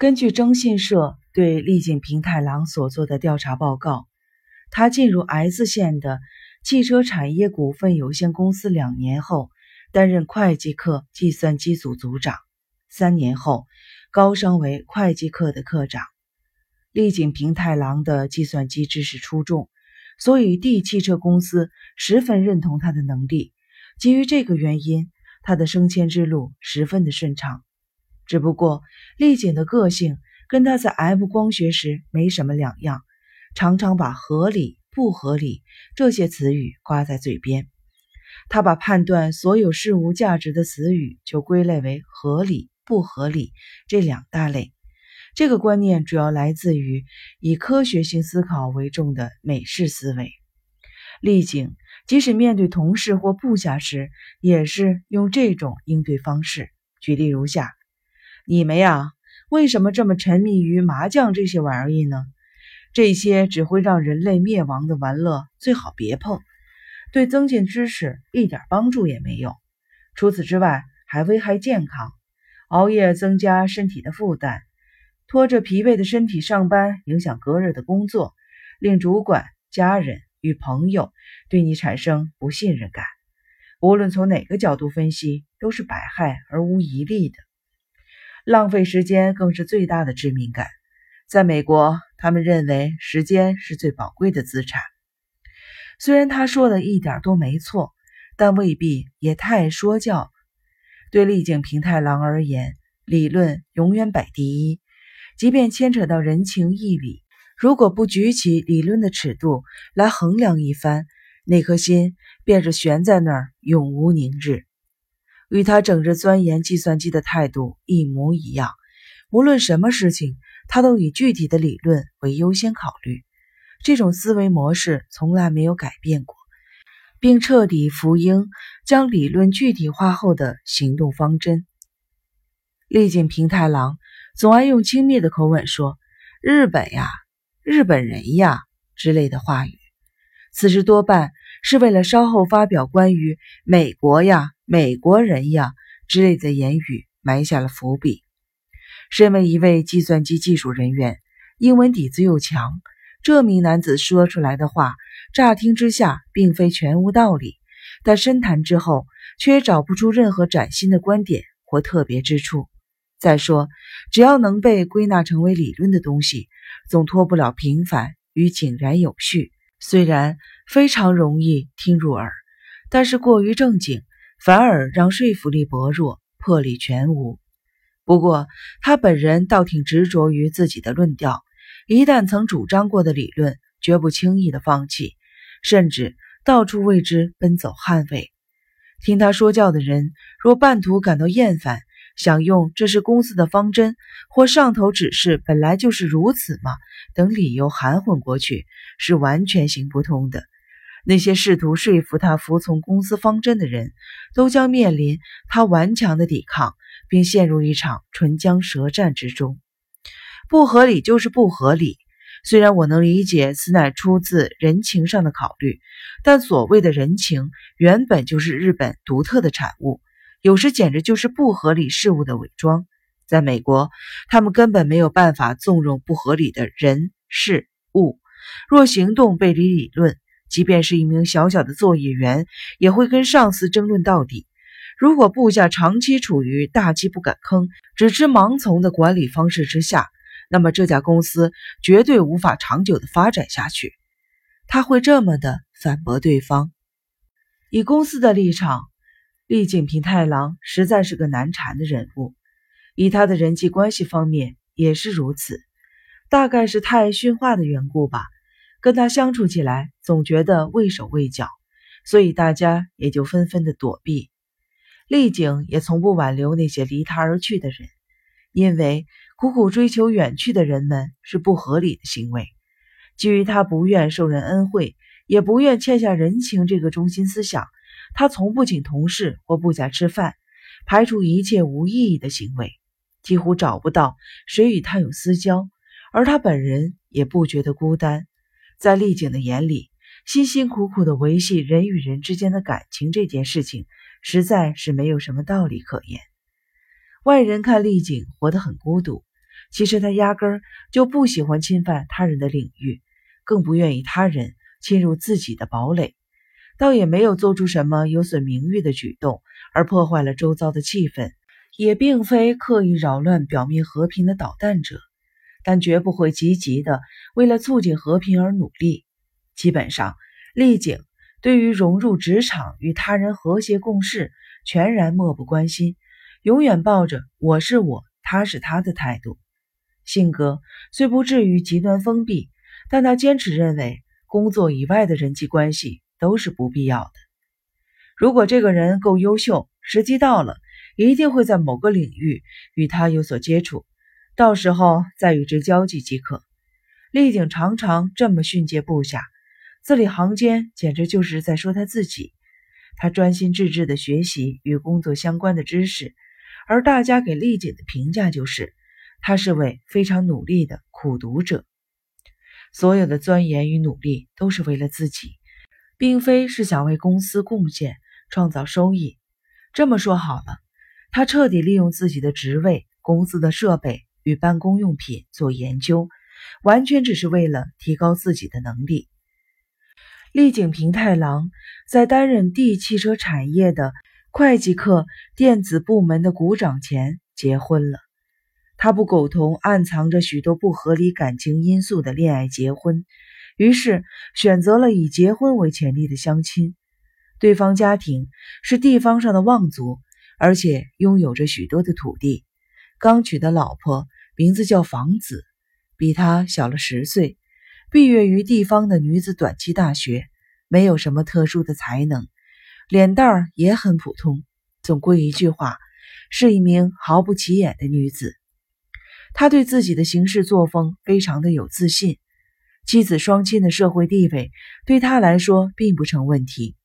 根据征信社对丽景平太郎所做的调查报告，他进入 S 县的汽车产业股份有限公司两年后，担任会计课计算机组组长。三年后，高升为会计课的课长。丽景平太郎的计算机知识出众，所以 D 汽车公司十分认同他的能力。基于这个原因，他的升迁之路十分的顺畅。只不过，丽景的个性跟他在 M 光学时没什么两样，常常把合理、不合理这些词语挂在嘴边。他把判断所有事物价值的词语就归类为合理、不合理这两大类。这个观念主要来自于以科学性思考为重的美式思维。丽景即使面对同事或部下时，也是用这种应对方式。举例如下。你们呀，为什么这么沉迷于麻将这些玩意呢？这些只会让人类灭亡的玩乐最好别碰，对增进知识一点帮助也没有。除此之外，还危害健康。熬夜增加身体的负担，拖着疲惫的身体上班，影响隔日的工作，令主管、家人与朋友对你产生不信任感。无论从哪个角度分析，都是百害而无一利的。浪费时间更是最大的致命感。在美国，他们认为时间是最宝贵的资产。虽然他说的一点都没错，但未必也太说教。对丽景平太郎而言，理论永远摆第一，即便牵扯到人情义理，如果不举起理论的尺度来衡量一番，那颗心便是悬在那儿，永无宁日。与他整日钻研计算机的态度一模一样，无论什么事情，他都以具体的理论为优先考虑。这种思维模式从来没有改变过，并彻底服膺将理论具体化后的行动方针。丽景平太郎总爱用轻蔑的口吻说：“日本呀，日本人呀”之类的话语，此时多半是为了稍后发表关于美国呀。美国人呀之类的言语埋下了伏笔。身为一位计算机技术人员，英文底子又强，这名男子说出来的话，乍听之下并非全无道理，但深谈之后却找不出任何崭新的观点或特别之处。再说，只要能被归纳成为理论的东西，总脱不了平凡与井然有序。虽然非常容易听入耳，但是过于正经。反而让说服力薄弱，魄力全无。不过他本人倒挺执着于自己的论调，一旦曾主张过的理论，绝不轻易的放弃，甚至到处为之奔走捍卫。听他说教的人，若半途感到厌烦，想用“这是公司的方针”或“上头指示本来就是如此嘛”等理由含混过去，是完全行不通的。那些试图说服他服从公司方针的人，都将面临他顽强的抵抗，并陷入一场唇枪舌战之中。不合理就是不合理。虽然我能理解此乃出自人情上的考虑，但所谓的人情原本就是日本独特的产物，有时简直就是不合理事物的伪装。在美国，他们根本没有办法纵容不合理的人事物。若行动背离理论，即便是一名小小的作业员，也会跟上司争论到底。如果部下长期处于大气不敢吭、只知盲从的管理方式之下，那么这家公司绝对无法长久的发展下去。他会这么的反驳对方。以公司的立场，立井平太郎实在是个难缠的人物。以他的人际关系方面也是如此，大概是太爱驯化的缘故吧。跟他相处起来，总觉得畏手畏脚，所以大家也就纷纷的躲避。丽景也从不挽留那些离他而去的人，因为苦苦追求远去的人们是不合理的行为。基于他不愿受人恩惠，也不愿欠下人情这个中心思想，他从不请同事或部下吃饭，排除一切无意义的行为，几乎找不到谁与他有私交，而他本人也不觉得孤单。在丽景的眼里，辛辛苦苦的维系人与人之间的感情这件事情，实在是没有什么道理可言。外人看丽景活得很孤独，其实他压根儿就不喜欢侵犯他人的领域，更不愿意他人侵入自己的堡垒，倒也没有做出什么有损名誉的举动，而破坏了周遭的气氛，也并非刻意扰乱表面和平的捣蛋者，但绝不会积极的为了促进和平而努力。基本上，丽景对于融入职场与他人和谐共事，全然漠不关心，永远抱着“我是我，他是他的”态度。性格虽不至于极端封闭，但他坚持认为，工作以外的人际关系都是不必要的。如果这个人够优秀，时机到了，一定会在某个领域与他有所接触，到时候再与之交际即可。丽景常常这么训诫部下，字里行间简直就是在说他自己。他专心致志地学习与工作相关的知识，而大家给丽景的评价就是。他是位非常努力的苦读者，所有的钻研与努力都是为了自己，并非是想为公司贡献、创造收益。这么说好了，他彻底利用自己的职位、公司的设备与办公用品做研究，完全只是为了提高自己的能力。丽景平太郎在担任 D 汽车产业的会计课电子部门的股长前结婚了。他不苟同暗藏着许多不合理感情因素的恋爱结婚，于是选择了以结婚为前提的相亲。对方家庭是地方上的望族，而且拥有着许多的土地。刚娶的老婆名字叫房子，比他小了十岁，毕业于地方的女子短期大学，没有什么特殊的才能，脸蛋儿也很普通。总归一句话，是一名毫不起眼的女子。他对自己的行事作风非常的有自信，妻子双亲的社会地位对他来说并不成问题。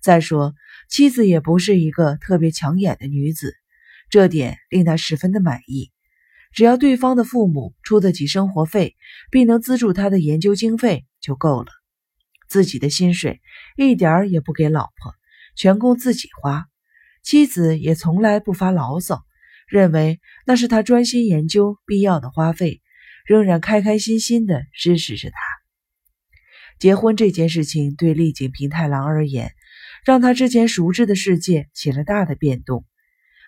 再说，妻子也不是一个特别抢眼的女子，这点令他十分的满意。只要对方的父母出得起生活费，并能资助他的研究经费就够了。自己的薪水一点儿也不给老婆，全供自己花。妻子也从来不发牢骚。认为那是他专心研究必要的花费，仍然开开心心的支持着他。结婚这件事情对丽景平太郎而言，让他之前熟知的世界起了大的变动。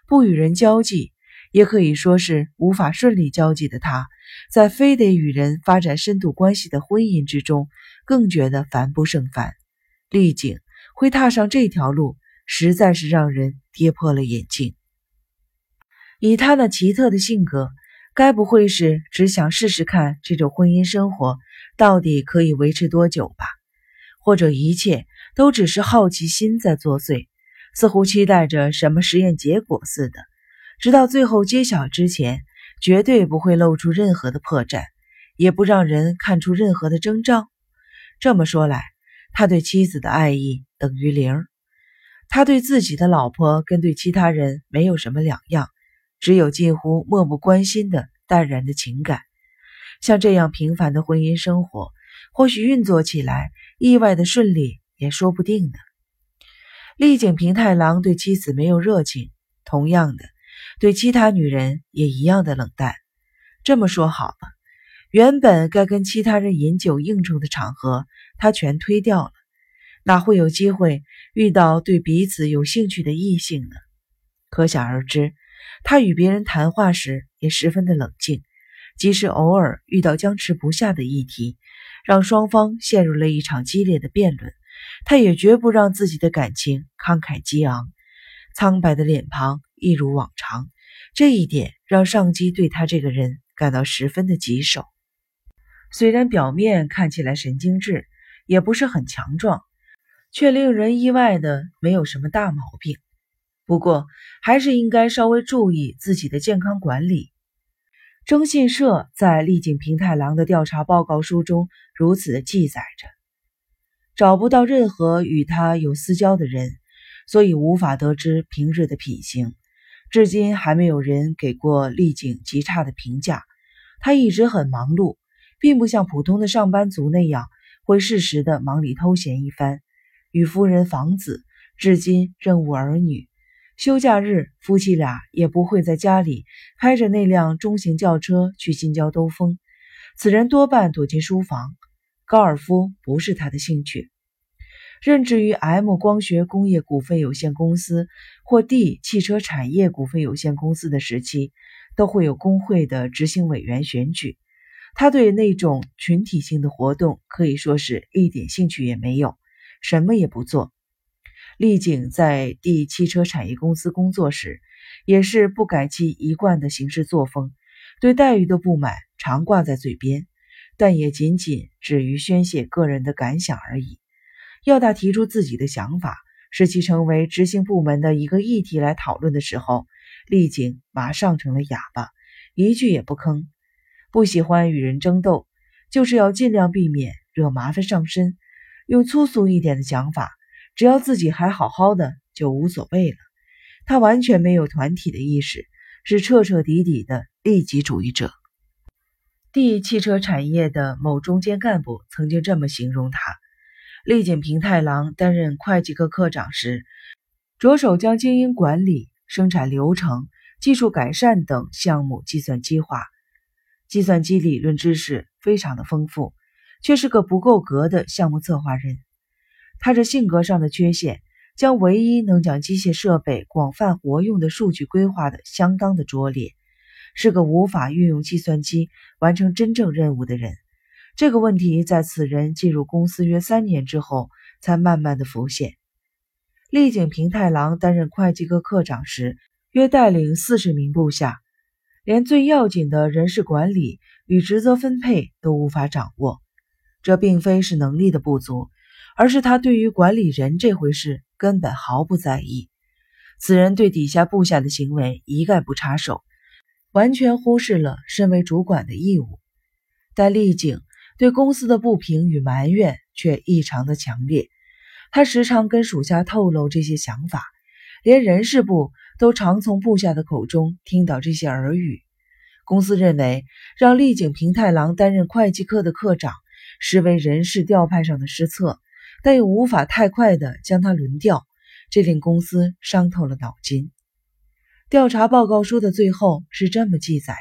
不与人交际，也可以说是无法顺利交际的他，在非得与人发展深度关系的婚姻之中，更觉得烦不胜烦。丽景会踏上这条路，实在是让人跌破了眼镜。以他那奇特的性格，该不会是只想试试看这种婚姻生活到底可以维持多久吧？或者一切都只是好奇心在作祟，似乎期待着什么实验结果似的，直到最后揭晓之前，绝对不会露出任何的破绽，也不让人看出任何的征兆。这么说来，他对妻子的爱意等于零，他对自己的老婆跟对其他人没有什么两样。只有近乎漠不关心的淡然的情感，像这样平凡的婚姻生活，或许运作起来意外的顺利也说不定呢。丽景平太郎对妻子没有热情，同样的，对其他女人也一样的冷淡。这么说好了，原本该跟其他人饮酒应酬的场合，他全推掉了，哪会有机会遇到对彼此有兴趣的异性呢？可想而知。他与别人谈话时也十分的冷静，即使偶尔遇到僵持不下的议题，让双方陷入了一场激烈的辩论，他也绝不让自己的感情慷慨激昂。苍白的脸庞一如往常，这一点让上级对他这个人感到十分的棘手。虽然表面看起来神经质，也不是很强壮，却令人意外的没有什么大毛病。不过，还是应该稍微注意自己的健康管理。征信社在丽景平太郎的调查报告书中如此的记载着：找不到任何与他有私交的人，所以无法得知平日的品行。至今还没有人给过丽景极差的评价。他一直很忙碌，并不像普通的上班族那样会适时的忙里偷闲一番。与夫人房子至今仍无儿女。休假日，夫妻俩也不会在家里开着那辆中型轿车去近郊兜风。此人多半躲进书房，高尔夫不是他的兴趣。任职于 M 光学工业股份有限公司或 D 汽车产业股份有限公司的时期，都会有工会的执行委员选举。他对那种群体性的活动可以说是一点兴趣也没有，什么也不做。丽景在 D 汽车产业公司工作时，也是不改其一贯的行事作风，对待遇的不满常挂在嘴边，但也仅仅止于宣泄个人的感想而已。要他提出自己的想法，使其成为执行部门的一个议题来讨论的时候，丽景马上成了哑巴，一句也不吭。不喜欢与人争斗，就是要尽量避免惹麻烦上身。用粗俗一点的想法。只要自己还好好的，就无所谓了。他完全没有团体的意识，是彻彻底底的利己主义者。D 汽车产业的某中间干部曾经这么形容他：丽景平太郎担任会计科科长时，着手将经营管理、生产流程、技术改善等项目计算机化，计算机理论知识非常的丰富，却是个不够格的项目策划人。他这性格上的缺陷，将唯一能将机械设备广泛活用的数据规划的相当的拙劣，是个无法运用计算机完成真正任务的人。这个问题在此人进入公司约三年之后，才慢慢的浮现。丽景平太郎担任会计科科长时，约带领四十名部下，连最要紧的人事管理与职责分配都无法掌握。这并非是能力的不足。而是他对于管理人这回事根本毫不在意。此人对底下部下的行为一概不插手，完全忽视了身为主管的义务。但丽景对公司的不平与埋怨却异常的强烈。他时常跟属下透露这些想法，连人事部都常从部下的口中听到这些耳语。公司认为让丽景平太郎担任会计科的科长，实为人事调派上的失策。但又无法太快地将他轮调，这令公司伤透了脑筋。调查报告书的最后是这么记载：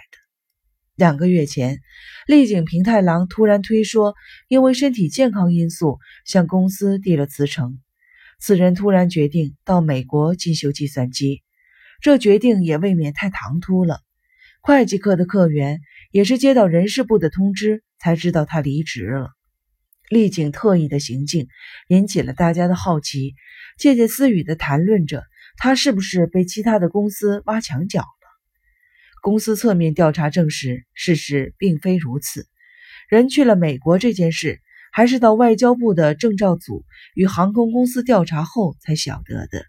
两个月前，丽景平太郎突然推说，因为身体健康因素向公司递了辞呈。此人突然决定到美国进修计算机，这决定也未免太唐突了。会计科的课员也是接到人事部的通知才知道他离职了。丽景特意的行径引起了大家的好奇，窃窃私语的谈论着他是不是被其他的公司挖墙脚。公司侧面调查证实，事实并非如此。人去了美国这件事，还是到外交部的证照组与航空公司调查后才晓得的。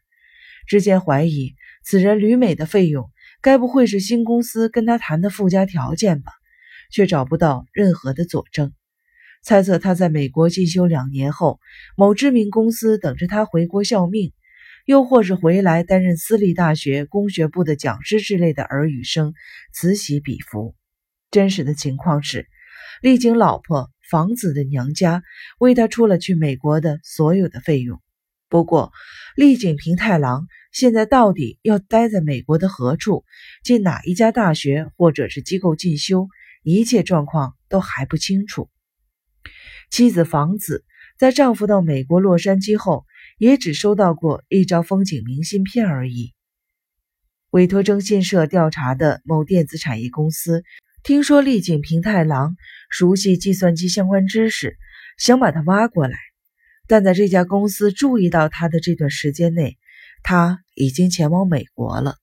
之前怀疑此人旅美的费用，该不会是新公司跟他谈的附加条件吧？却找不到任何的佐证。猜测他在美国进修两年后，某知名公司等着他回国效命，又或是回来担任私立大学工学部的讲师之类的耳语声此起彼伏。真实的情况是，丽景老婆房子的娘家为他出了去美国的所有的费用。不过，丽景平太郎现在到底要待在美国的何处，进哪一家大学或者是机构进修，一切状况都还不清楚。妻子房子在丈夫到美国洛杉矶后，也只收到过一张风景明信片而已。委托征信社调查的某电子产业公司，听说丽景平太郎熟悉计算机相关知识，想把他挖过来。但在这家公司注意到他的这段时间内，他已经前往美国了。